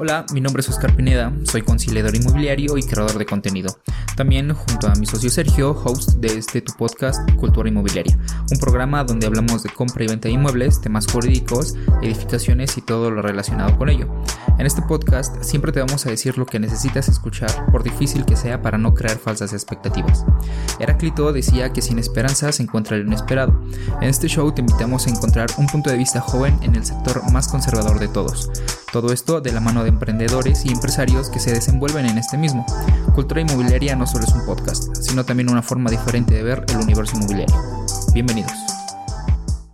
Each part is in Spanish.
Hola, mi nombre es Oscar Pineda, soy conciliador inmobiliario y creador de contenido. También, junto a mi socio Sergio, host de este tu podcast Cultura Inmobiliaria, un programa donde hablamos de compra y venta de inmuebles, temas jurídicos, edificaciones y todo lo relacionado con ello. En este podcast siempre te vamos a decir lo que necesitas escuchar, por difícil que sea, para no crear falsas expectativas. Heráclito decía que sin esperanza se encuentra el inesperado. En este show te invitamos a encontrar un punto de vista joven en el sector más conservador de todos. Todo esto de la mano de emprendedores y empresarios que se desenvuelven en este mismo. Cultura Inmobiliaria no solo es un podcast, sino también una forma diferente de ver el universo inmobiliario. Bienvenidos.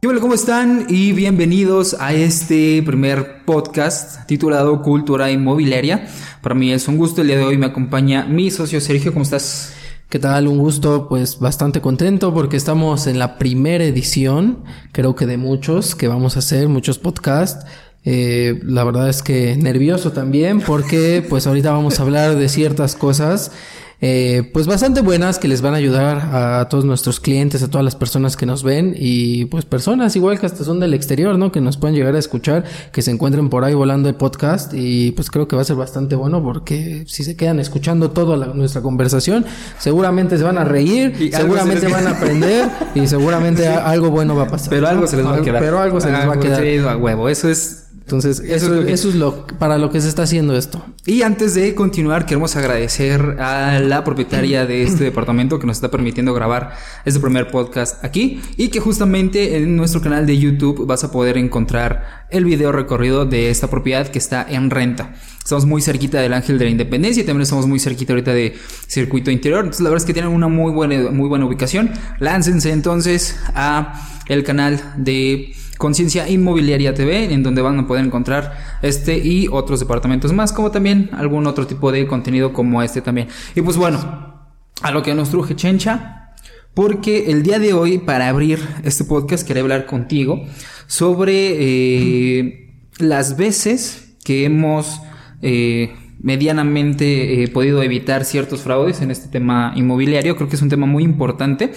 Hola, ¿cómo están? Y bienvenidos a este primer podcast titulado Cultura Inmobiliaria. Para mí es un gusto, el día de hoy me acompaña mi socio Sergio, ¿cómo estás? ¿Qué tal? Un gusto, pues bastante contento porque estamos en la primera edición, creo que de muchos que vamos a hacer, muchos podcasts. Eh, la verdad es que nervioso también porque pues ahorita vamos a hablar de ciertas cosas eh, pues bastante buenas que les van a ayudar a todos nuestros clientes, a todas las personas que nos ven y pues personas igual que hasta son del exterior, ¿no? Que nos pueden llegar a escuchar, que se encuentren por ahí volando el podcast y pues creo que va a ser bastante bueno porque si se quedan escuchando toda nuestra conversación, seguramente se van a reír, y seguramente van a aprender y seguramente algo bueno va a pasar. Pero algo se les va a quedar. Pero algo se les va a quedar. a huevo, eso es entonces, eso, eso, es lo para lo que se está haciendo esto. Y antes de continuar, queremos agradecer a la propietaria de este departamento que nos está permitiendo grabar este primer podcast aquí y que justamente en nuestro canal de YouTube vas a poder encontrar el video recorrido de esta propiedad que está en renta. Estamos muy cerquita del Ángel de la Independencia y también estamos muy cerquita ahorita de Circuito Interior. Entonces, la verdad es que tienen una muy buena, muy buena ubicación. Láncense entonces a el canal de Conciencia Inmobiliaria TV, en donde van a poder encontrar este y otros departamentos más, como también algún otro tipo de contenido como este también. Y pues bueno, a lo que nos truje Chencha, porque el día de hoy, para abrir este podcast, quería hablar contigo sobre eh, las veces que hemos eh, medianamente eh, podido evitar ciertos fraudes en este tema inmobiliario. Creo que es un tema muy importante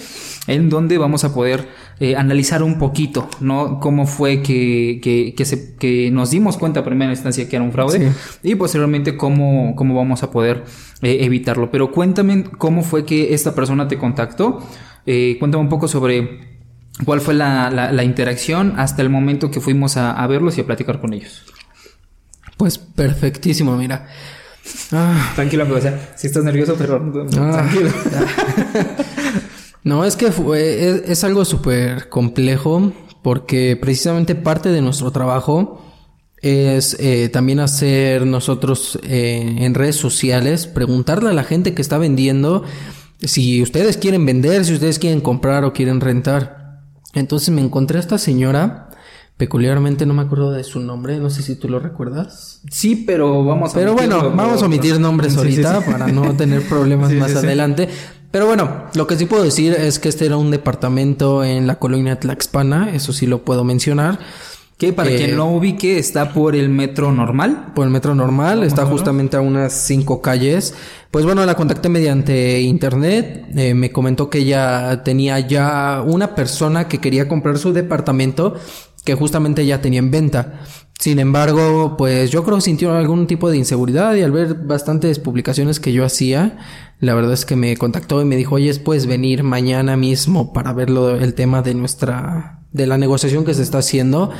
en donde vamos a poder eh, analizar un poquito, ¿no? Cómo fue que, que, que, se, que nos dimos cuenta a primera instancia que era un fraude y posteriormente cómo, cómo vamos a poder eh, evitarlo. Pero cuéntame cómo fue que esta persona te contactó. cuéntame un poco sobre cuál fue la, la, interacción hasta el momento que fuimos a, a verlos y a platicar con ellos. Pues perfectísimo, mira. Ah. Tranquilo, o sea, si estás nervioso, pero ah. tranquilo. no, es que fue, es, algo súper complejo porque precisamente parte de nuestro trabajo es eh, también hacer nosotros eh, en redes sociales, preguntarle a la gente que está vendiendo si ustedes quieren vender, si ustedes quieren comprar o quieren rentar. Entonces me encontré a esta señora Peculiarmente no me acuerdo de su nombre, no sé si tú lo recuerdas. Sí, pero vamos a Pero bueno, vamos a omitir nombres ahorita para no tener problemas más adelante. Pero bueno, lo que sí puedo decir es que este era un departamento en la colonia Tlaxpana, eso sí lo puedo mencionar. Que para quien no eh, ubique, está por el metro normal. Por el metro normal, está justamente a unas cinco calles. Pues bueno, la contacté mediante internet. Eh, me comentó que ella tenía ya una persona que quería comprar su departamento que justamente ya tenía en venta. Sin embargo, pues yo creo que sintió algún tipo de inseguridad y al ver bastantes publicaciones que yo hacía, la verdad es que me contactó y me dijo, oye, puedes venir mañana mismo para ver el tema de nuestra, de la negociación que se está haciendo.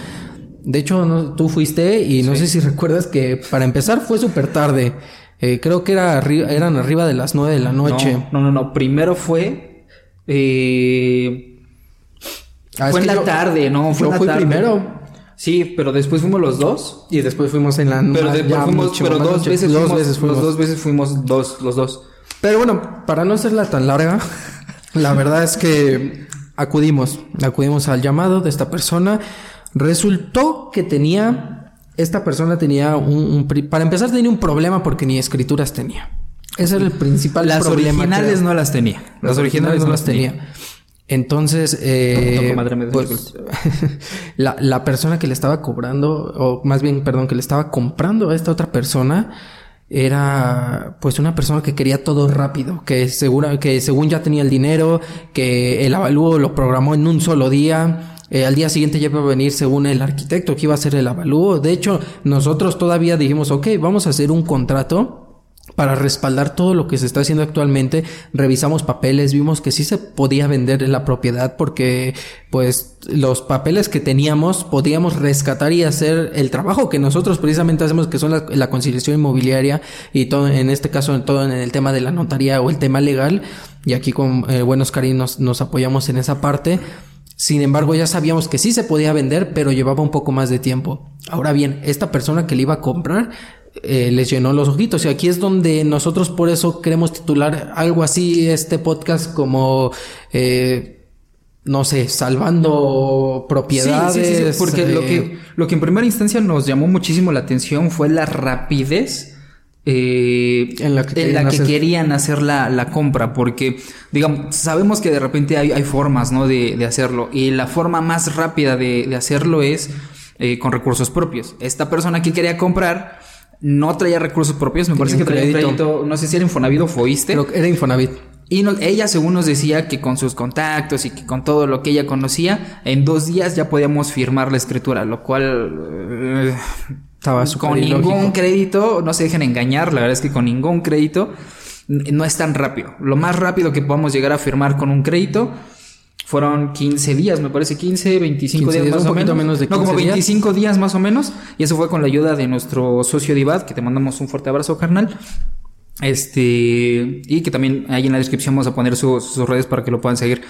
De hecho, tú fuiste y no sé si recuerdas que para empezar fue súper tarde. Eh, creo que era eran arriba de las nueve de la noche. No, no, no. Primero fue... Eh Ah, fue en la tarde, ¿no? Fue fui primero. Sí, pero después fuimos los dos. Y después fuimos en la... Pero después fuimos, pero dos veces, dos fuimos, veces fuimos. dos veces fuimos dos, los dos. Pero bueno, para no hacerla tan larga, la verdad es que acudimos, acudimos al llamado de esta persona. Resultó que tenía, esta persona tenía un, para empezar tenía un problema porque ni escrituras tenía. Ese era el principal las problema. Las originales no las tenía. Las, originales, no las tenía. Entonces, eh, pues, la, la, persona que le estaba cobrando, o más bien, perdón, que le estaba comprando a esta otra persona, era pues una persona que quería todo rápido, que segura, que según ya tenía el dinero, que el avalúo lo programó en un solo día, Eh, al día siguiente ya iba a venir según el arquitecto que iba a hacer el avalúo. De hecho, nosotros todavía dijimos, ok, vamos a hacer un contrato para respaldar todo lo que se está haciendo actualmente, revisamos papeles, vimos que sí se podía vender la propiedad porque pues los papeles que teníamos podíamos rescatar y hacer el trabajo que nosotros precisamente hacemos que son la, conciliación inmobiliaria y todo en este caso todo en el tema de la notaría o el tema legal y aquí con eh, buenos cariños nos apoyamos en esa parte. Sin embargo, ya sabíamos que sí se podía vender, pero llevaba un poco más de tiempo. Ahora bien, esta persona que le iba a comprar eh, les llenó los ojitos. Y aquí es donde nosotros por eso queremos titular algo así este podcast como... Eh, no sé, salvando propiedades. porque lo, que, eh, lo que en primera instancia nos llamó muchísimo la atención fue la rapidez eh, en la que, querían, hacer... la, compra, porque, digamos, sabemos que de repente hay, hay formas, ¿no? De, de, hacerlo, y la forma más rápida de, de hacerlo es con recursos propios. Esta persona que quería comprar no traía recursos propios, me parece que traía crédito, no sé si era Infonavit o Foiste. Pero era Infonavit. Y ella según nos decía que con sus contactos y que con todo lo que ella conocía, en dos días ya podíamos firmar la escritura, lo cual... Eh, Estaba Con ningún crédito, no se dejen engañar, la verdad es que con ningún crédito no es tan rápido. Lo más rápido que podamos llegar a firmar con un crédito fueron 15 días, me parece 15, 25 días, más o menos. de no, como 25 días. más o menos. Y eso fue con la ayuda de nuestro socio Divad, que te mandamos un fuerte abrazo, carnal. Este, y que también ahí en la descripción vamos a poner sus redes para que lo puedan seguir.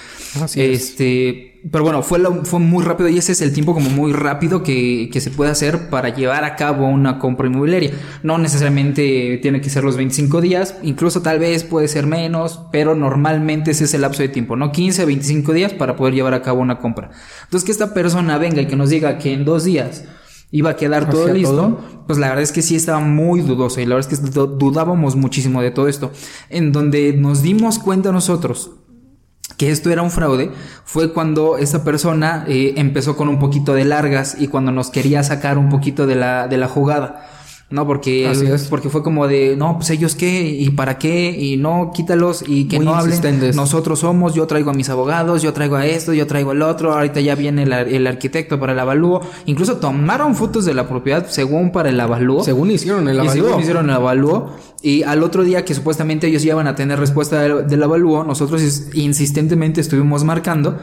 este, pero bueno, fue, fue muy rápido y ese es el tiempo como muy rápido que, que, se puede hacer para llevar a cabo una compra inmobiliaria. No necesariamente tiene que ser los 25 días, incluso tal vez puede ser menos, pero normalmente ese es el lapso de tiempo, ¿no? 15 a 25 días para poder llevar a cabo una compra. Entonces que esta persona venga y que nos diga que en dos días iba a quedar todo listo, pues la verdad es que sí estaba muy dudoso y la verdad es que dudábamos muchísimo de todo esto. En donde nos dimos cuenta nosotros que esto era un fraude fue cuando esa persona eh, empezó con un poquito de largas y cuando nos quería sacar un poquito de la, de la jugada. ¿No? Porque, porque fue como de, no, pues ellos qué y para qué y no, quítalos y que no hablen. Nosotros somos, yo traigo a mis abogados, yo traigo a esto, yo traigo al otro, ahorita ya viene el, arquitecto para el avalúo. Incluso tomaron fotos de la propiedad según para el avalúo. Según hicieron el avalúo. Y según hicieron el avalúo. Y al otro día que supuestamente ellos ya iban a tener respuesta del, del avalúo, nosotros insistentemente estuvimos marcando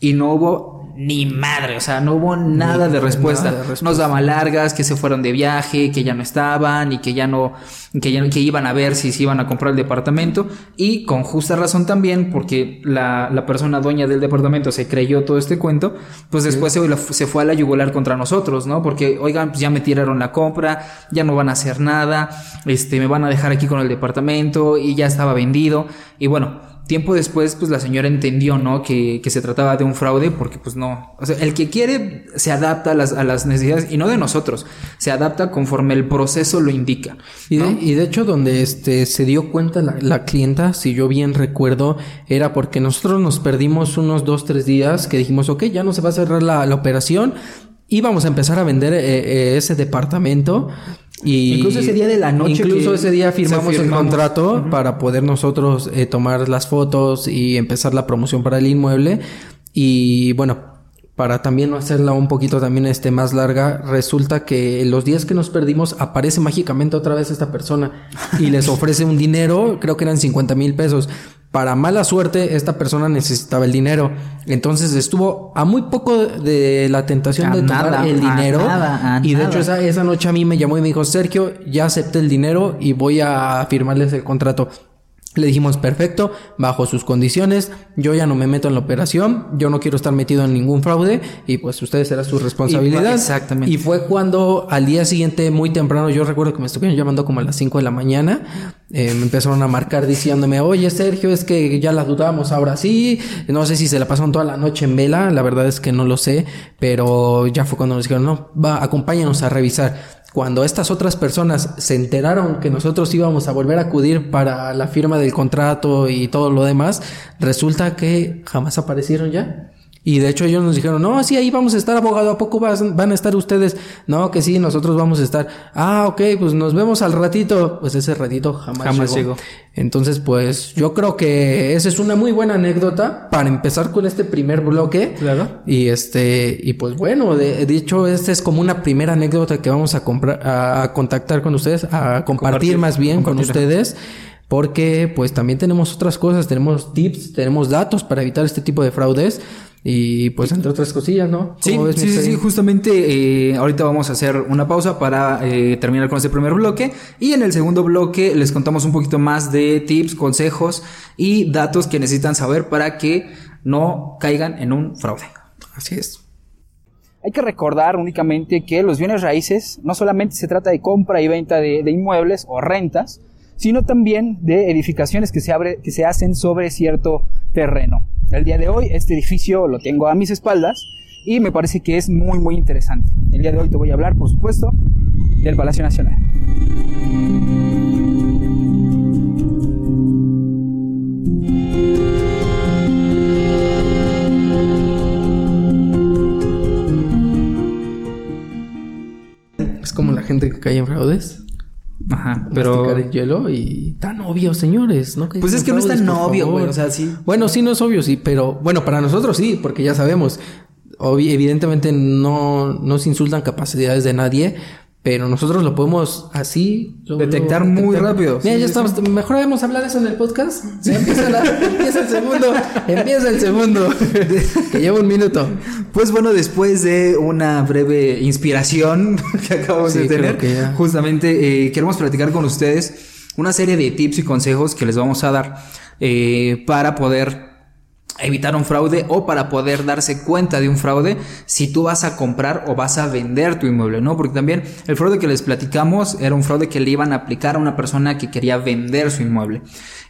y no hubo ni madre, o sea, no hubo nada, de, respuesta. Nos daban largas, que se fueron de viaje, que ya no estaban y que ya no, que ya que iban a ver si se iban a comprar el departamento y con justa razón también porque la, la persona dueña del departamento se creyó todo este cuento, pues después se, se, fue a la yugular contra nosotros, ¿no? Porque, oigan, pues ya me tiraron la compra, ya no van a hacer nada, este, me van a dejar aquí con el departamento y ya estaba vendido y bueno, tiempo después, pues la señora entendió, ¿no? Que, que, se trataba de un fraude porque, pues no. O sea, el que quiere se adapta a las, a las necesidades y no de nosotros. Se adapta conforme el proceso lo indica. Y, de, y de hecho, donde este se dio cuenta la, la, clienta, si yo bien recuerdo, era porque nosotros nos perdimos unos dos, tres días que dijimos, ok, ya no se va a cerrar la, la operación. Íbamos a empezar a vender eh, eh, ese departamento. Y incluso ese día de la noche. Incluso ese día firmamos, el contrato para poder nosotros eh, tomar las fotos y empezar la promoción para el inmueble. Y bueno, para también hacerla un poquito también este más larga, resulta que los días que nos perdimos aparece mágicamente otra vez esta persona y les ofrece un dinero, creo que eran 50 mil pesos. Para mala suerte, esta persona necesitaba el dinero. Entonces estuvo a muy poco de la tentación de tomar el dinero. y de hecho esa, esa noche a mí me llamó y me dijo, Sergio, ya acepté el dinero y voy a firmarles el contrato. Le dijimos, perfecto, bajo sus condiciones, yo ya no me meto en la operación, yo no quiero estar metido en ningún fraude y pues ustedes será su responsabilidad. exactamente. Y fue cuando al día siguiente, muy temprano, yo recuerdo que me estuvieron llamando como a las 5 de la mañana, eh, me empezaron a marcar diciéndome, oye Sergio, es que ya la dudamos ahora sí, no sé si se la pasaron toda la noche en vela, la verdad es que no lo sé, pero ya fue cuando nos dijeron, no, va, acompáñanos a revisar. Cuando estas otras personas se enteraron que nosotros íbamos a volver a acudir para la firma del contrato y todo lo demás, resulta que jamás aparecieron ya. Y de hecho ellos nos dijeron, no, sí, ahí vamos a estar, abogado, ¿a poco van a estar ustedes? No, que sí, nosotros vamos a estar. Ah, ok, pues nos vemos al ratito. Pues ese ratito jamás, jamás llegó. Entonces, pues yo creo que esa es una muy buena anécdota para empezar con este primer bloque. Claro. Y este, y pues bueno, de, hecho, esta es como una primera anécdota que vamos a comprar, a, contactar con ustedes, a compartir, más bien con ustedes porque pues también tenemos otras cosas, tenemos tips, tenemos datos para evitar este tipo de fraudes. Y pues entre otras cosillas, ¿no? Sí, sí, sí, justamente eh, ahorita vamos a hacer una pausa para eh, terminar con este primer bloque y en el segundo bloque les contamos un poquito más de tips, consejos y datos que necesitan saber para que no caigan en un fraude. Así es. Hay que recordar únicamente que los bienes raíces no solamente se trata de compra y venta de, de inmuebles o rentas, sino también de edificaciones que se, abre, que se hacen sobre cierto terreno. El día de hoy este edificio lo tengo a mis espaldas y me parece que es muy muy interesante. El día de hoy te voy a hablar, por supuesto, del Palacio Nacional. Es como la gente que cae en fraudes. Ajá, pero. el hielo y tan obvio, señores, ¿no? pues es que no es tan obvio, güey. O sea, sí. Bueno, sí, no es obvio, sí, pero bueno, para nosotros sí, porque ya sabemos. evidentemente no nos insultan capacidades de nadie, pero nosotros lo podemos así detectar muy rápido. Mira, ya estamos. Mejor debemos hablar eso en el podcast. empieza, empieza, el segundo. Empieza el segundo. que lleva un minuto. Pues bueno, después de una breve inspiración que acabamos de tener, justamente eh, queremos platicar con ustedes una serie de tips y consejos que les vamos a dar eh, para poder evitar un fraude o para poder darse cuenta de un fraude si tú vas a comprar o vas a vender tu inmueble, ¿no? Porque también el fraude que les platicamos era un fraude que le iban a aplicar a una persona que quería vender su inmueble.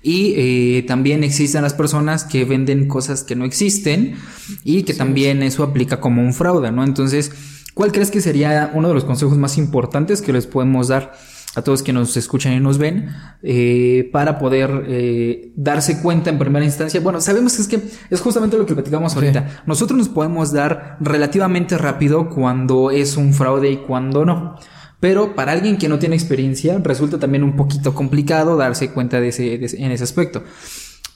Y eh, también existen las personas que venden cosas que no existen y que también eso aplica como un fraude, ¿no? Entonces, ¿cuál crees que sería uno de los consejos más importantes que les podemos dar? A todos que nos escuchan y nos ven, eh, para poder eh, darse cuenta en primera instancia. Bueno, sabemos que es que es justamente lo que platicamos ahorita. Nosotros nos podemos dar relativamente rápido cuando es un fraude y cuando no. Pero para alguien que no tiene experiencia, resulta también un poquito complicado darse cuenta de ese, en ese aspecto.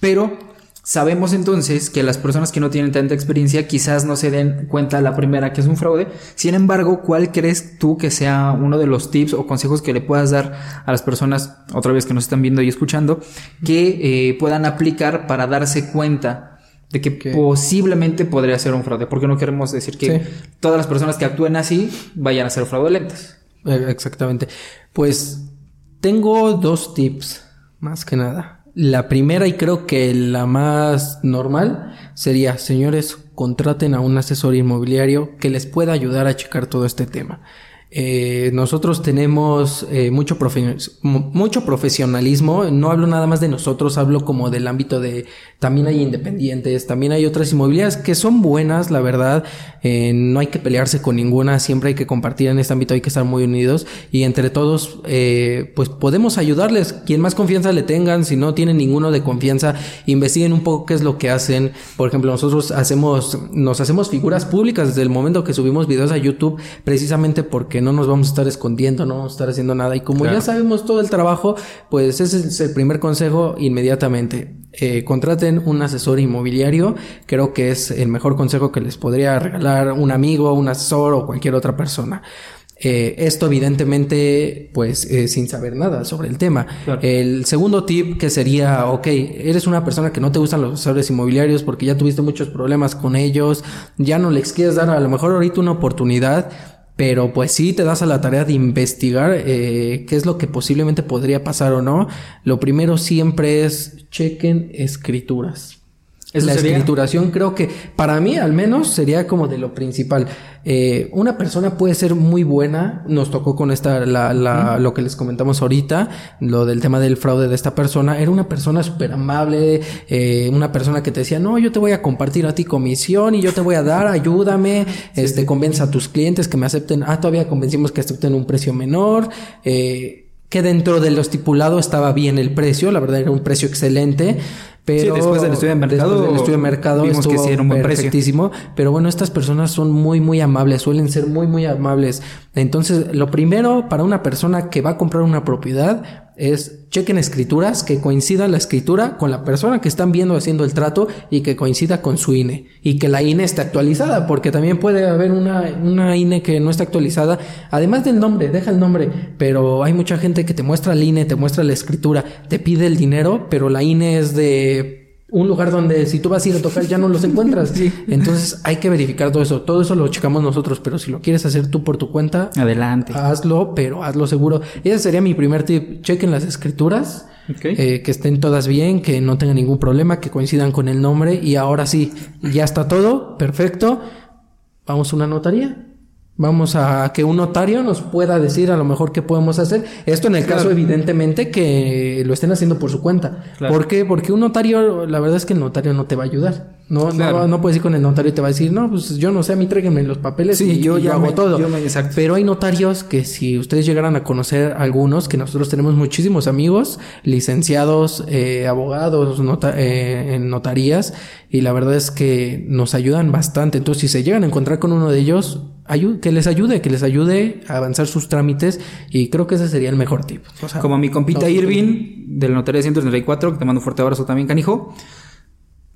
Pero Sabemos entonces que las personas que no tienen tanta experiencia quizás no se den cuenta la primera que es un fraude. Sin embargo, ¿cuál crees tú que sea uno de los tips o consejos que le puedas dar a las personas, otra vez que nos están viendo y escuchando, que eh, puedan aplicar para darse cuenta de que posiblemente podría ser un fraude? Porque no queremos decir que todas las personas que actúen así vayan a ser fraudulentas. Eh, exactamente. Pues tengo dos tips, más que nada. La primera y creo que la más normal sería, señores, contraten a un asesor inmobiliario que les pueda ayudar a checar todo este tema. Eh, nosotros tenemos eh, mucho, mucho profesionalismo, no hablo nada más de nosotros, hablo como del ámbito de, también hay independientes, también hay otras inmobiliarias que son buenas, la verdad, eh, no hay que pelearse con ninguna, siempre hay que compartir en este ámbito, hay que estar muy unidos. Y entre todos, pues podemos ayudarles, quien más confianza le tengan, si no tienen ninguno de confianza, investiguen un poco qué es lo que hacen, por ejemplo, nosotros hacemos, nos hacemos figuras públicas desde el momento que subimos videos a YouTube, precisamente porque no nos vamos a estar escondiendo, no vamos a estar haciendo nada. Y como ya sabemos todo el trabajo, pues ese es el primer consejo inmediatamente. Eh, contraten un asesor inmobiliario. Creo que es el mejor consejo que les podría regalar un amigo, un asesor o cualquier otra persona. Eh, esto evidentemente, pues, eh, sin saber nada sobre el tema. El segundo tip que sería, ok, eres una persona que no te gustan los asesores inmobiliarios porque ya tuviste muchos problemas con ellos, ya no les quieres dar a lo mejor ahorita una oportunidad, pero pues sí te das a la tarea de investigar eh, qué es lo que posiblemente podría pasar o no. Lo primero siempre es chequen escrituras la escrituración creo que para mí al menos sería como de lo principal. Eh, una persona puede ser muy buena, nos tocó con esta, la, la, lo que les comentamos ahorita, lo del tema del fraude de esta persona, era una persona súper amable, eh, una persona que te decía, no, yo te voy a compartir a ti comisión y yo te voy a dar, ayúdame, este, convence a tus clientes que me acepten, ah, todavía convencimos que acepten un precio menor, eh, que dentro de lo estipulado estaba bien el precio, la verdad era un precio excelente, Pero después del estudio de mercado, después del estudio de mercado vimos que sí era un buen precio. perfectísimo. Pero bueno, estas personas son muy, muy amables, suelen ser muy, muy amables. Entonces, lo primero para una persona que va a comprar una propiedad es chequen escrituras, que coincida la escritura con la persona que están viendo haciendo el trato y que coincida con su INE. Y que la INE esté actualizada, porque también puede haber una, una INE que no está actualizada. Además del nombre, deja el nombre, pero hay mucha gente que te muestra el INE, te muestra la escritura, te pide el dinero, pero la INE es de un lugar donde si tú vas a ir a tocar ya no los encuentras. Entonces hay que verificar todo eso. Todo eso lo checamos nosotros, pero si lo quieres hacer tú por tu cuenta, Adelante. hazlo, pero hazlo seguro. Ese sería mi primer tip. Chequen las escrituras, eh, que estén todas bien, que no tengan ningún problema, que coincidan con el nombre. Y ahora sí, ya está todo, perfecto. Vamos a una notaría. Vamos a que un notario nos pueda decir a lo mejor qué podemos hacer. Esto en el caso, evidentemente, que lo estén haciendo por su cuenta. Claro. ¿Por qué? Porque un notario, la verdad es que el notario no te va a ayudar. No, Claro. no, no puedes ir con el notario y te va a decir, no, pues yo no sé, a mí tráiganme los papeles Sí, y yo ya hago me- todo. yo me-. Pero hay notarios que si ustedes llegaran a conocer algunos, que nosotros tenemos muchísimos amigos, licenciados, eh, abogados, nota- eh, en notarías, y la verdad es que nos ayudan bastante. Entonces, si se llegan a encontrar con uno de ellos, que les ayude, que les ayude a avanzar sus trámites, y creo que ese sería el mejor tip. O sea, Como mi compita no, Irving, del Notario 134, que te mando un fuerte abrazo también, canijo.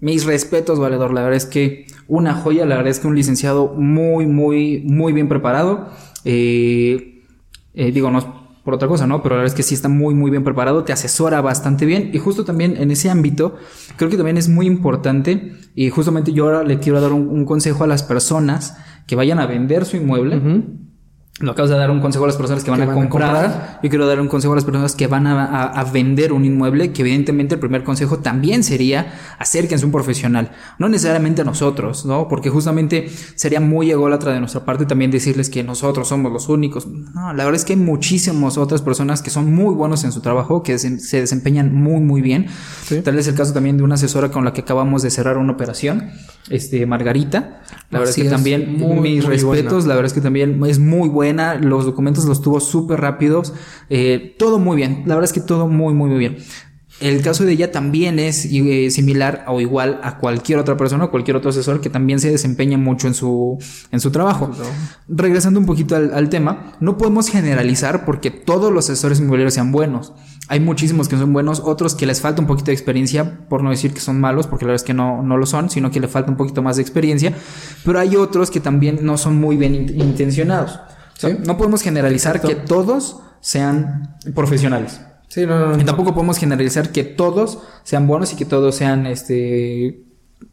Mis respetos, valedor. La verdad es que una joya, la verdad es que un licenciado muy, muy, muy bien preparado. Eh, eh, digo, no es por otra cosa, ¿no? Pero la verdad es que sí está muy, muy bien preparado, te asesora bastante bien. Y justo también en ese ámbito, creo que también es muy importante. Y justamente yo ahora le quiero dar un, consejo a las personas que vayan a vender su inmueble. Lo acabas de dar un consejo a las personas que van, Que a, van a comprar. comprar. Yo quiero dar un consejo a las personas que van a, a- a vender un inmueble, que evidentemente el primer consejo también sería acérquense a un profesional, no necesariamente a nosotros, ¿no? Porque justamente sería muy ególatra de nuestra parte también decirles que nosotros somos los únicos. No, la verdad es que hay muchísimas otras personas que son muy buenos en su trabajo, que se, se desempeñan muy, muy bien. Sí. Tal vez el caso también de una asesora con la que acabamos de cerrar una operación, este, Margarita. La verdad Así es que es, también muy, mis muy respetos, buena. la verdad es que también es muy buena, los documentos los tuvo súper rápidos, eh, todo muy bien, la verdad es que todo muy, muy, muy bien. El caso de ella también es eh, similar o igual a cualquier otra persona, cualquier otro asesor que también se desempeña mucho en su, en su trabajo. Regresando un poquito al, al tema, no podemos generalizar porque todos los asesores inmobiliarios sean buenos. Hay muchísimos que son buenos, otros que les falta un poquito de experiencia, por no decir que son malos, porque la verdad es que no, no lo son, sino que le falta un poquito más de experiencia. Pero hay otros que también no son muy bien in- intencionados. O sea, Sí. no podemos generalizar Exacto. que todos sean profesionales. Sí, no, no, no. Y tampoco podemos generalizar que todos sean buenos y que todos sean este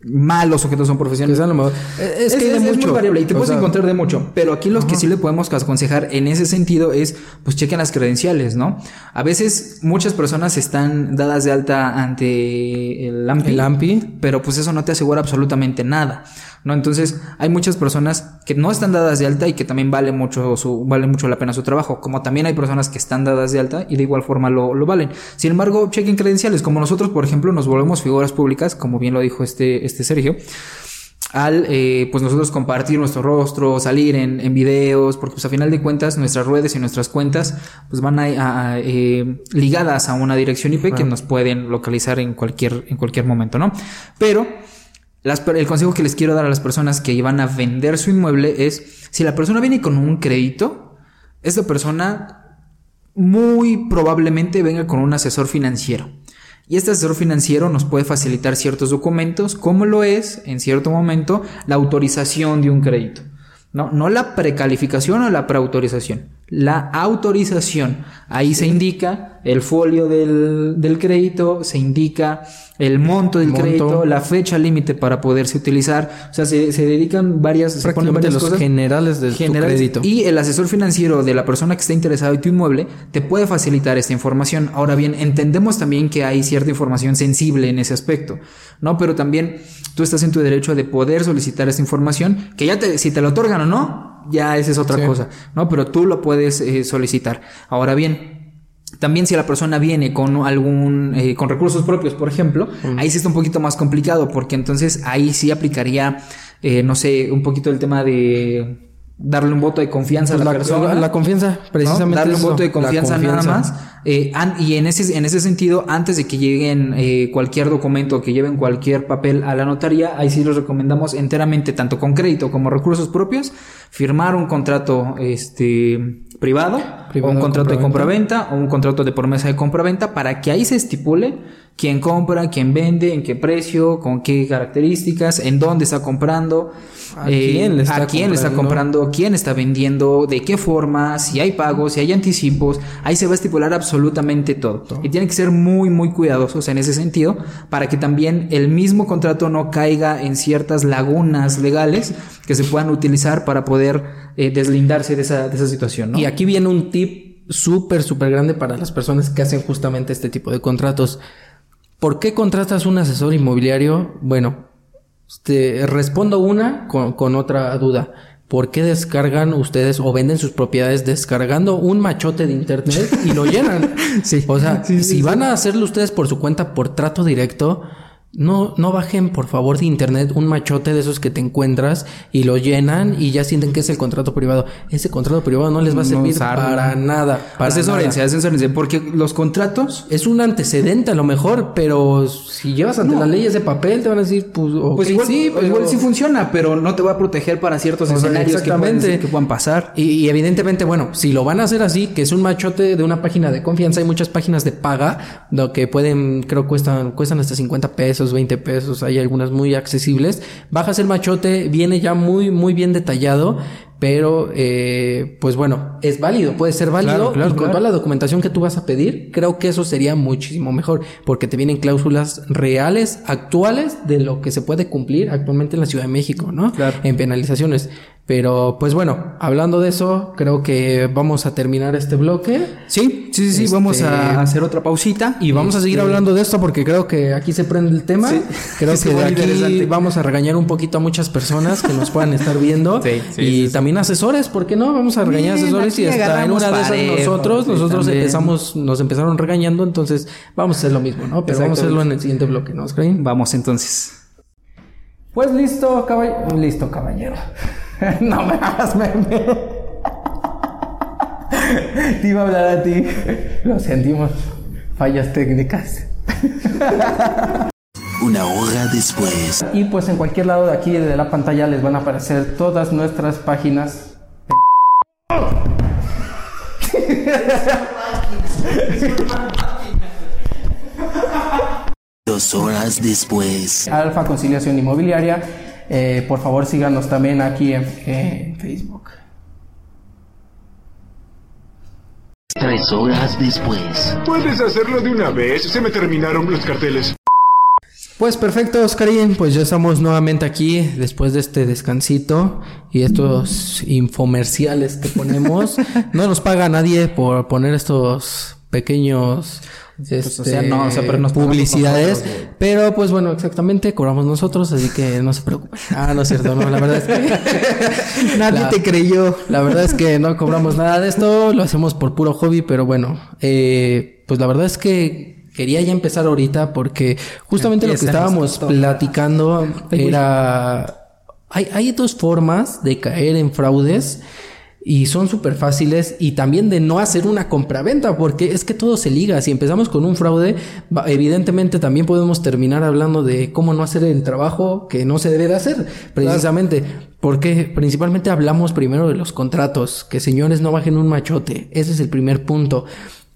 malos o que todos son Que profesionales. sean lo mejor. Eh, Es, que hay de muy mucho. variable y te O puedes sea, encontrar de mucho. Pero aquí los que sí le podemos aconsejar en ese sentido es, pues chequen las credenciales, ¿no? A veces muchas personas están dadas de alta ante el AMPI. El AMPI. Pero pues eso no te asegura absolutamente nada, ¿no? Entonces hay muchas personas que no están dadas de alta y que también vale mucho su, vale mucho la pena su trabajo. Como también hay personas que están dadas de alta y de igual forma lo, lo valen. Sin embargo, chequen credenciales. Como nosotros, por ejemplo, nos volvemos figuras públicas, como bien lo dijo este, este Sergio al eh, pues nosotros compartir nuestro rostro, salir en, en videos, porque pues a final de cuentas nuestras redes y nuestras cuentas pues van a, a- a, eh, ligadas a una dirección IP que nos pueden localizar en cualquier, en cualquier momento, ¿no? Pero las el consejo que les quiero dar a las personas que van a vender su inmueble es, si la persona viene con un crédito, esta persona muy probablemente venga con un asesor financiero. Y este asesor financiero nos puede facilitar ciertos documentos, como lo es, en cierto momento, la autorización de un crédito. No, no la precalificación o la preautorización. La autorización. Ahí se indica el folio del, del crédito, se indica el monto del Monto. crédito, la fecha límite para poderse utilizar. O sea, se, se dedican varias, se ponen prácticamente varias los cosas generales de generales. tu crédito. Y el asesor financiero de la persona que está interesado en tu inmueble te puede facilitar esta información. Ahora bien, entendemos también que hay cierta información sensible en ese aspecto, ¿no? Pero también tú estás en tu derecho de poder solicitar esta información, que ya te, si te la otorgan o no, ya esa es otra Sí. cosa, ¿no? Pero tú lo puedes eh, solicitar. Ahora bien, también si la persona viene con algún eh, con recursos propios, por ejemplo, ahí sí está un poquito más complicado porque entonces ahí sí aplicaría eh, no sé, un poquito el tema de darle un voto de confianza Pues a la, la, persona. la confianza, ¿no? precisamente. Darle un voto de confianza, nada más. Eh, an- y en ese, en ese sentido, antes de que lleguen eh, cualquier documento o que lleven cualquier papel a la notaría, ahí sí los recomendamos enteramente, tanto con crédito como recursos propios, firmar un contrato este, privado, Privado o un contrato de compraventa. o un contrato de promesa de compraventa para que ahí se estipule quién compra, quién vende, en qué precio, con qué características, en dónde está comprando, ¿A quién le está a quién le está comprando? Quién está vendiendo, de qué forma, si hay pagos, si hay anticipos, ahí se va a estipular absolutamente todo. Y tienen que ser muy, muy cuidadosos en ese sentido para que también el mismo contrato no caiga en ciertas lagunas legales que se puedan utilizar para poder eh, deslindarse de esa, de esa situación. ¿no? Y aquí viene un tip súper, súper grande para las personas que hacen justamente este tipo de contratos. ¿Por qué contratas un asesor inmobiliario? Bueno, te respondo una con, con otra duda. ¿Por qué descargan ustedes o venden sus propiedades descargando un machote de internet y lo llenan? Sí. O sea, Sí, sí, si van a hacerlo ustedes por su cuenta por trato directo, no, no bajen por favor de internet un machote de esos que te encuentras y lo llenan y ya sienten que es el contrato privado. Ese contrato privado no les va a servir para nada. Para asesórense, asesórense, porque los contratos Es un antecedente a lo mejor, pero si llevas ante No. las leyes de papel te van a decir, pues, ok, Pues igual sí, pero- igual sí funciona, pero no te va a proteger para ciertos O sea, escenarios que pueden, exactamente. que puedan pasar. Y, y evidentemente, bueno, si lo van a hacer así, que es un machote de una página de confianza, hay muchas páginas de paga, lo que pueden, creo cuestan, cuestan hasta 50 pesos, 20 pesos, hay algunas muy accesibles. Bajas el machote, viene ya muy, muy bien detallado, pero eh, pues bueno, es válido, puede ser válido Claro, claro, y con claro. toda la documentación que tú vas a pedir, creo que eso sería muchísimo mejor, porque te vienen cláusulas reales, actuales, de lo que se puede cumplir actualmente en la Ciudad de México, ¿no? Claro. En penalizaciones. Pero pues bueno, hablando de eso, creo que vamos a terminar este bloque. Sí, sí, sí, sí, Este- vamos a hacer otra pausita. Y vamos a seguir Este, hablando de esto porque creo que aquí se prende el tema. Sí. Creo que de aquí vamos a regañar un poquito a muchas personas que nos puedan estar viendo. Y sí, sí. También asesores, ¿por qué no? Vamos a regañar Bien, asesores y hasta en una de esas nosotros, nosotros también. empezamos, nos empezaron regañando, entonces vamos a hacer lo mismo, ¿no? Pero vamos a hacerlo en el siguiente bloque, ¿no, Oscar? Vamos entonces. Pues listo, caballero. Listo, caballero. no me hagas meme. Te iba a hablar a ti. Lo sentimos. Fallas técnicas. Una hora después. Y pues en cualquier lado de aquí de la pantalla les van a aparecer todas nuestras páginas. Dos horas después. Alfa Conciliación Inmobiliaria. Eh, por favor síganos también aquí en, en Facebook. Tres horas después. Puedes hacerlo de una vez, se me terminaron los carteles. Pues perfecto, Oscarín. Pues ya estamos nuevamente aquí después de este descansito y estos infomerciales que ponemos. no nos paga nadie por poner estos pequeños. Pues, o sea, este, no, o sea, pero nos publicidades, pero pues bueno, exactamente cobramos nosotros, así que no se preocupen. Ah, no es cierto, no, la verdad es que Nadie La- te creyó. la verdad es que no cobramos nada de esto, lo hacemos por puro hobby, pero bueno, eh, pues la verdad es que quería ya empezar ahorita porque justamente lo que estábamos platicando era... Hay, hay dos formas de caer en fraudes y son súper fáciles y también de no hacer una compraventa porque es que todo se liga. Si empezamos con un fraude, evidentemente también podemos terminar hablando de cómo no hacer el trabajo que no se debe de hacer precisamente. Porque principalmente hablamos primero de los contratos, que señores no bajen un machote. Ese es el primer punto.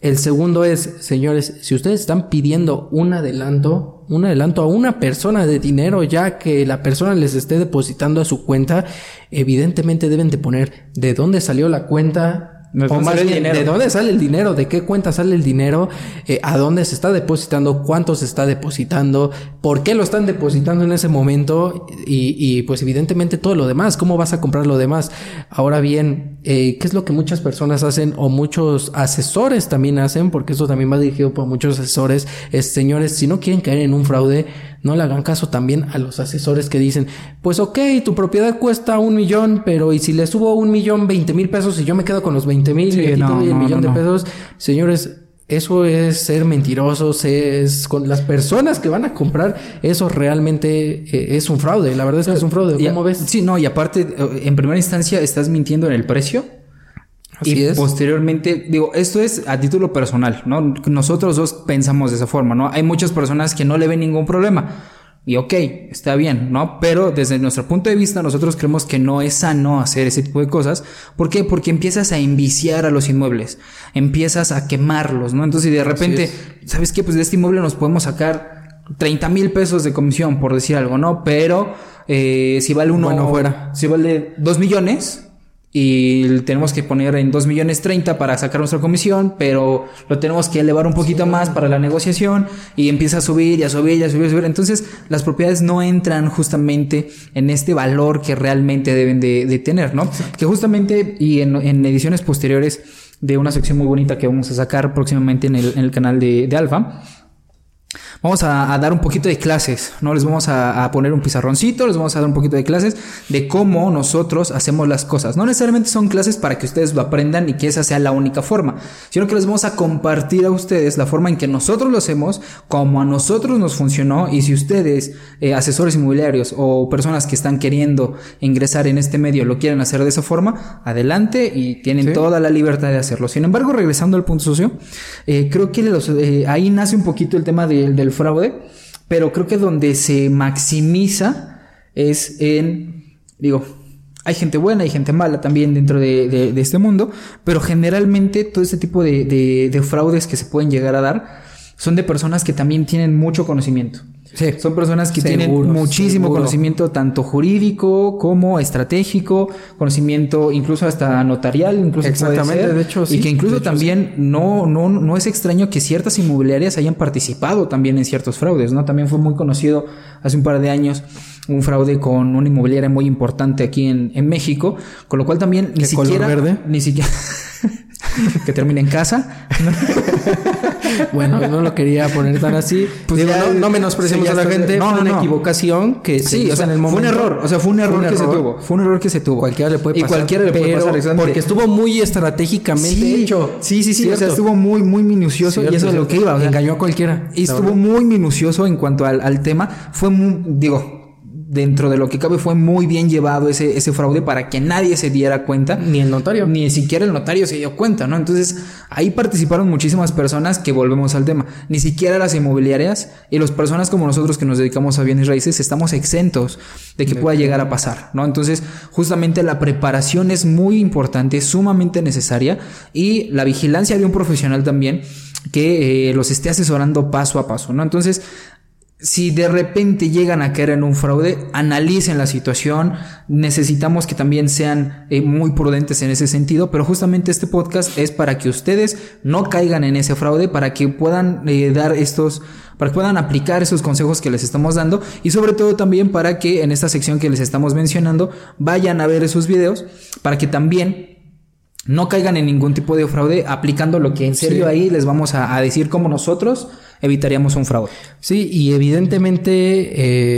El segundo es, señores, si ustedes están pidiendo un adelanto, un adelanto a una persona de dinero, ya que la persona les esté depositando a su cuenta, evidentemente deben de poner de dónde salió la cuenta, ¿De o más bien, de dónde sale el dinero, de qué cuenta sale el dinero, eh, a dónde se está depositando, cuánto se está depositando, por qué lo están depositando en ese momento y, y, pues evidentemente todo lo demás, cómo vas a comprar lo demás. Ahora bien, eh, ¿qué es lo que muchas personas hacen o muchos asesores también hacen? Porque eso también va dirigido por muchos asesores. Es, señores, si no quieren caer en un fraude, no le hagan caso también a los asesores que dicen, pues ok, tu propiedad cuesta un millón, pero y si le subo un millón veinte mil pesos y yo me quedo con los veinte mil Sí, y no, el no, millón no, de pesos, señores, eso es ser mentirosos, es con las personas que van a comprar, eso realmente eh, es un fraude. La verdad es que es un fraude. Y- ¿Cómo ves? Sí, no, y aparte, eh, en primera instancia estás mintiendo en el precio. Así y es. posteriormente, digo, esto es a título personal, ¿no? Nosotros dos pensamos de esa forma, ¿no? Hay muchas personas que no le ven ningún problema. Y ok, está bien, ¿no? Pero desde nuestro punto de vista, nosotros creemos que no es sano hacer ese tipo de cosas. ¿Por qué? Porque empiezas a enviciar a los inmuebles, empiezas a quemarlos, ¿no? Entonces, y de repente, ¿sabes qué? Pues de este inmueble nos podemos sacar 30 mil pesos de comisión, por decir algo, ¿no? Pero eh, si vale uno, Bueno, fuera. si vale 2 millones y tenemos que poner en 2 millones 30 para sacar nuestra comisión, pero lo tenemos que elevar un poquito más para la negociación y empieza a subir y a subir y a subir y a subir. Entonces las propiedades no entran justamente en este valor que realmente deben de, de tener, ¿no? Que justamente y en, en ediciones posteriores de una sección muy bonita que vamos a sacar próximamente en el, en el canal de, de Alfa. Vamos a, a dar un poquito de clases, ¿no? Les vamos a, a poner un pizarroncito, les vamos a dar un poquito de clases de cómo nosotros hacemos las cosas. No necesariamente son clases para que ustedes lo aprendan y que esa sea la única forma, sino que les vamos a compartir a ustedes la forma en que nosotros lo hacemos, como a nosotros nos funcionó y si ustedes, eh, asesores inmobiliarios o personas que están queriendo ingresar en este medio, lo quieren hacer de esa forma, adelante y tienen toda la libertad de hacerlo. Sin embargo, regresando al punto socio, eh, creo que los, eh, ahí nace un poquito el tema de- del fraude, pero creo que donde se maximiza es en, digo, hay gente buena, hay gente mala también dentro de, de- este mundo, pero generalmente todo este tipo de- de fraudes que se pueden llegar a dar son de personas que también tienen mucho conocimiento. Sí. Son personas que tienen muchísimo seguro. conocimiento tanto jurídico como estratégico, conocimiento incluso hasta notarial, incluso puede Exactamente, ser, de hecho, y sí, que incluso hecho, también no, no, no es extraño que ciertas inmobiliarias hayan participado también en ciertos fraudes, ¿no? También fue muy conocido hace un par de años un fraude con una inmobiliaria muy importante aquí en, en México, con lo cual también ni ¿De color siquiera verde? ni siquiera que termine en casa. Bueno, no lo quería poner tan así. Pues Digo, no, no menospreciamos a la gente. no, fue una no. equivocación que se Sí, hizo o sea, en el fue un momento. error, o sea, fue un error Fue un que se error. tuvo, fue un error que se tuvo. Cualquiera le puede y pasar. cualquiera le puede pasar. Porque estuvo muy estratégicamente sí, hecho. Sí, sí, sí, o sea, estuvo muy, muy minucioso Cierto, y eso es lo que iba. o sea, Engañó a cualquiera. Y estuvo muy minucioso en cuanto al, al tema. Fue muy, digo, dentro de lo que cabe, fue muy bien llevado ese, ese fraude para que nadie se diera cuenta. Ni el notario. Ni siquiera el notario se dio cuenta, ¿no? Entonces, ahí participaron muchísimas personas que volvemos al tema. Ni siquiera las inmobiliarias y las personas como nosotros que nos dedicamos a bienes raíces estamos exentos de que pueda llegar a pasar, ¿no? Entonces, justamente la preparación es muy importante, sumamente necesaria y la vigilancia de un profesional también que eh, los esté asesorando paso a paso, ¿no? Entonces, si de repente llegan a caer en un fraude, analicen la situación. Necesitamos que también sean eh, muy prudentes en ese sentido, pero justamente este podcast es para que ustedes no caigan en ese fraude, para que puedan eh, dar estos, para que puedan aplicar esos consejos que les estamos dando y sobre todo también para que en esta sección que les estamos mencionando vayan a ver esos videos, para que también no caigan en ningún tipo de fraude aplicando lo que en serio Sí. ahí les vamos a, a decir cómo nosotros evitaríamos un fraude. Sí, y evidentemente,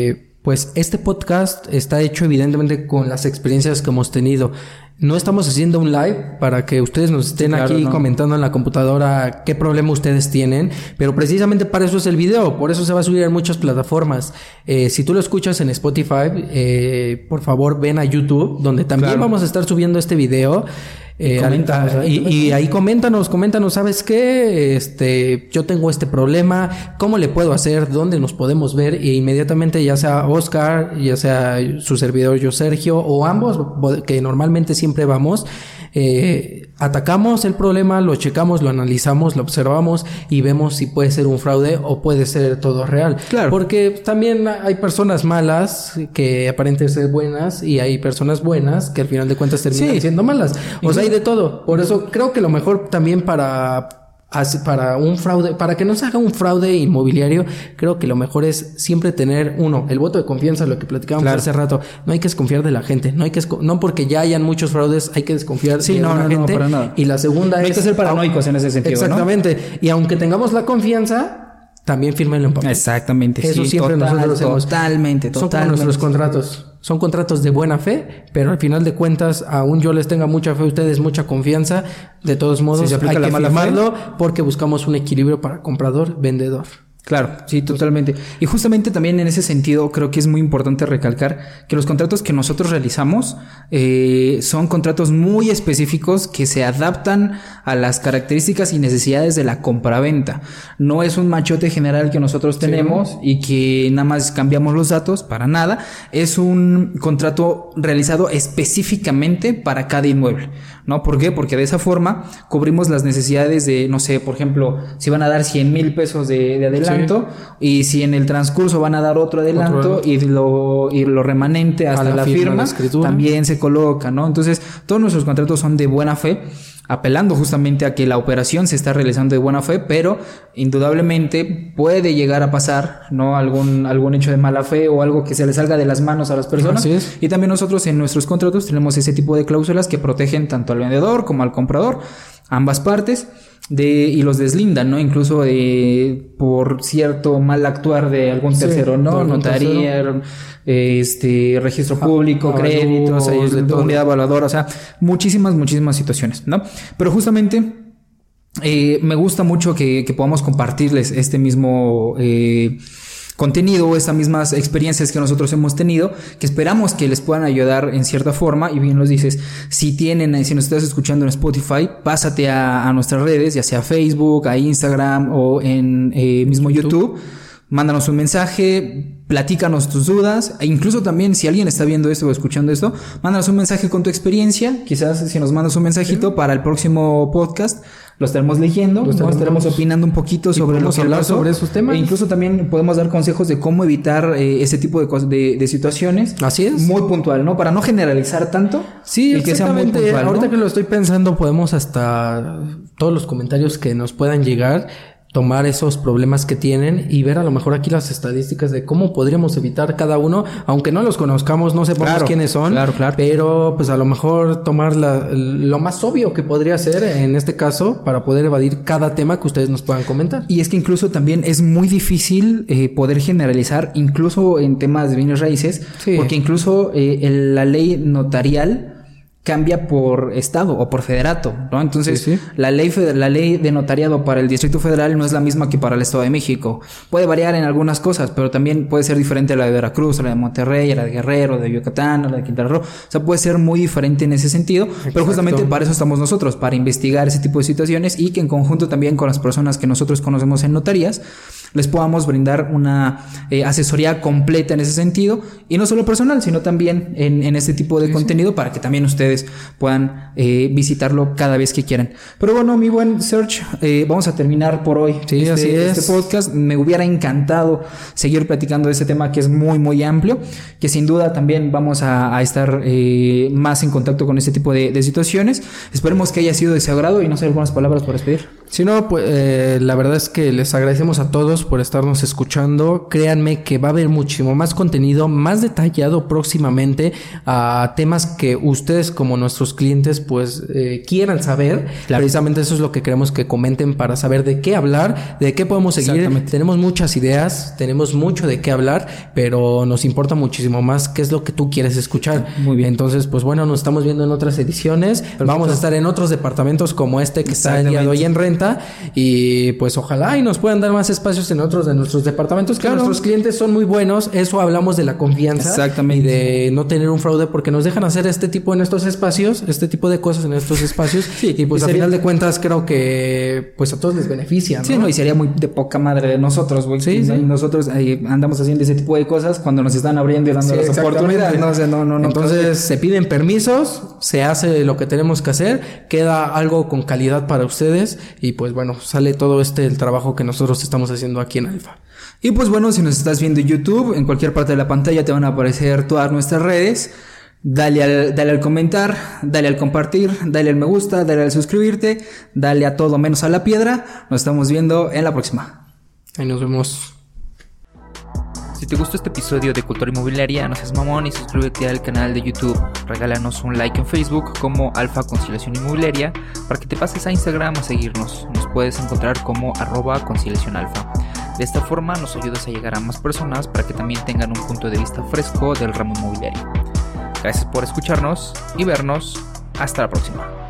eh, pues este podcast está hecho evidentemente con las experiencias que hemos tenido. No estamos haciendo un live para que ustedes nos estén claro, aquí no. comentando en la computadora qué problema ustedes tienen, pero precisamente para eso es el video, por eso se va a subir en muchas plataformas. Eh, si tú lo escuchas en Spotify, eh, por favor ven a YouTube, donde también Claro. vamos a estar subiendo este video. Eh, y, y ahí coméntanos, coméntanos, ¿sabes qué? Este, yo tengo este problema, ¿cómo le puedo hacer? ¿Dónde nos podemos ver? E inmediatamente, ya sea Oscar, ya sea su servidor yo Sergio, o ambos, bo- que normalmente siempre vamos, eh, atacamos el problema, lo checamos, lo analizamos, lo observamos y vemos si puede ser un fraude o puede ser todo real. Claro. Porque también hay personas malas que aparenten ser buenas y hay personas buenas que al final de cuentas terminan Sí. siendo malas. O sea, hay de todo. Por eso creo que lo mejor también para para un fraude, para que no se haga un fraude inmobiliario, creo que lo mejor es siempre tener uno, el voto de confianza, lo que platicábamos Claro. hace rato. No hay que desconfiar de la gente, no hay que no porque ya hayan muchos fraudes, hay que desconfiar Sí, de no, la no, no, gente. para nada. Y la segunda No hay es que ser paranoicos en ese sentido, ¿no? Exactamente. Y aunque tengamos la confianza, también fírmenlo en papel. Exactamente. Eso sí, siempre total- nosotros hacemos. Totalmente, Son como totalmente. nuestros contratos. Son contratos de buena fe, pero al final de cuentas, aún yo les tenga mucha fe a ustedes, mucha confianza, de todos modos se aplica hay la que fe. firmarlo porque buscamos un equilibrio para comprador, vendedor. Claro, sí, totalmente. Y justamente también en ese sentido creo que es muy importante recalcar que los contratos que nosotros realizamos eh, son contratos muy específicos que se adaptan a las características y necesidades de la compraventa. No es un machote general que nosotros tenemos y que nada más cambiamos los datos para nada. Es un contrato realizado específicamente para cada inmueble. ¿No? ¿Por qué? Porque de esa forma cubrimos las necesidades de, no sé, por ejemplo, si van a dar 100 mil pesos de, de adelanto y si en el transcurso van a dar otro adelanto Otro y lo, y lo remanente hasta la la, firma, firma, la escritura. también se coloca, ¿no? Entonces, todos nuestros contratos son de buena fe, apelando justamente a que la operación se está realizando de buena fe, pero indudablemente puede llegar a pasar, ¿no? Algún, algún hecho de mala fe o algo que se le salga de las manos a las personas. Y también nosotros en nuestros contratos tenemos ese tipo de cláusulas que protegen tanto al vendedor como al comprador, ambas partes. De, y los deslindan, ¿no? Incluso de, por cierto mal actuar de algún Sí, tercero, ¿no? Notaría, este, registro público, avalúos, créditos, unidad evaluadora, o sea, muchísimas, muchísimas situaciones, ¿no? Pero justamente eh, me gusta mucho que, que podamos compartirles este mismo eh, contenido, estas mismas experiencias que nosotros hemos tenido, que esperamos que les puedan ayudar en cierta forma. Y bien los dices, si tienen, si nos estás escuchando en Spotify, pásate a, a nuestras redes, ya sea Facebook, a Instagram o en eh, mismo YouTube. Mándanos un mensaje, platícanos tus dudas, e incluso también si alguien está viendo esto o escuchando esto, mándanos un mensaje con tu experiencia, quizás si nos mandas un mensajito para el próximo podcast, lo estaremos leyendo, Lo ¿no? estaremos- opinando un poquito sobre lo que hablar pasó, sobre esos temas. e incluso también podemos dar consejos de cómo evitar eh, ese tipo de, de, de situaciones. Así es. Muy puntual, ¿no? Para no generalizar tanto. Sí, y que sea. Ahorita que lo estoy pensando, podemos hasta todos los comentarios que nos puedan llegar, tomar esos problemas que tienen y ver a lo mejor aquí las estadísticas de cómo podríamos evitar cada uno, aunque no los conozcamos, no sepamos Claro, quiénes son, claro, claro. pero pues a lo mejor tomar la- lo más obvio que podría ser en este caso para poder evadir cada tema que ustedes nos puedan comentar. Y es que incluso también es muy difícil eh, poder generalizar, incluso en temas de bienes raíces, Sí. porque incluso eh, el- la ley notarial cambia por estado o por federato, ¿no? Entonces, Sí, sí. la ley la ley de notariado para el Distrito Federal no es la misma que para el Estado de México. Puede variar en algunas cosas, pero también puede ser diferente a la de Veracruz, a la de Monterrey, a la de Guerrero, a la de Yucatán, a la de Quintana Roo. O sea, puede ser muy diferente en ese sentido, pero justamente para eso estamos nosotros, para investigar ese tipo de situaciones y que en conjunto también con las personas que nosotros conocemos en notarías, les podamos brindar una eh, asesoría completa en ese sentido y no solo personal, sino también en, en este tipo de contenido para que también ustedes puedan eh, visitarlo cada vez que quieran. Pero bueno, mi buen Search, eh, vamos a terminar por hoy Sí, este, así es. este podcast. Me hubiera encantado seguir platicando de este tema que es muy, muy amplio, que sin duda también vamos a, a estar eh, más en contacto con este tipo de, de situaciones. Esperemos que haya sido de su agrado y no sé, algunas palabras por despedir. Si no, pues eh, la verdad es que les agradecemos a todos por estarnos escuchando. Créanme que va a haber muchísimo más contenido, más detallado próximamente a temas que ustedes como nuestros clientes pues eh, quieran saber. Claro. Precisamente eso es lo que queremos que comenten para saber de qué hablar, de qué podemos seguir. Tenemos muchas ideas, tenemos mucho de qué hablar, pero nos importa muchísimo más qué es lo que tú quieres escuchar. Muy bien. Entonces, pues bueno, nos estamos viendo en otras ediciones. Vamos a estar en otros departamentos como este que está el día de hoy en renta y pues ojalá y nos puedan dar más espacios en otros de nuestros departamentos. Que Claro. nuestros clientes son muy buenos. Eso hablamos de la confianza. Exactamente. Y de no tener un fraude porque nos dejan hacer este tipo en estos espacios, este tipo de cosas en estos espacios. y pues y a sería- final de cuentas creo que pues a todos les beneficia. ¿no? Sí, no, y sería muy de poca madre de nosotros, güey. Sí, sí. Nosotros eh, andamos haciendo ese tipo de cosas cuando nos están abriendo y dando Sí, las oportunidades. No, o sea, no, no, no. Entonces se piden permisos, se hace lo que tenemos que hacer, queda algo con calidad para ustedes y pues bueno, sale todo este el trabajo que nosotros estamos haciendo aquí en Alfa. Y pues bueno, si nos estás viendo en YouTube, en cualquier parte de la pantalla te van a aparecer todas nuestras redes. Dale al, dale al comentar, dale al compartir, dale al me gusta, dale al suscribirte, dale a todo menos a la piedra. Nos estamos viendo en la próxima. Ahí nos vemos. Si te gustó este episodio de Cultura Inmobiliaria, no seas mamón y suscríbete al canal de YouTube. Regálanos un like en Facebook como Alfa Conciliación Inmobiliaria para que te pases a Instagram a seguirnos. Nos puedes encontrar como arroba conciliación alfa. De esta forma nos ayudas a llegar a más personas para que también tengan un punto de vista fresco del ramo inmobiliario. Gracias por escucharnos y vernos. Hasta la próxima.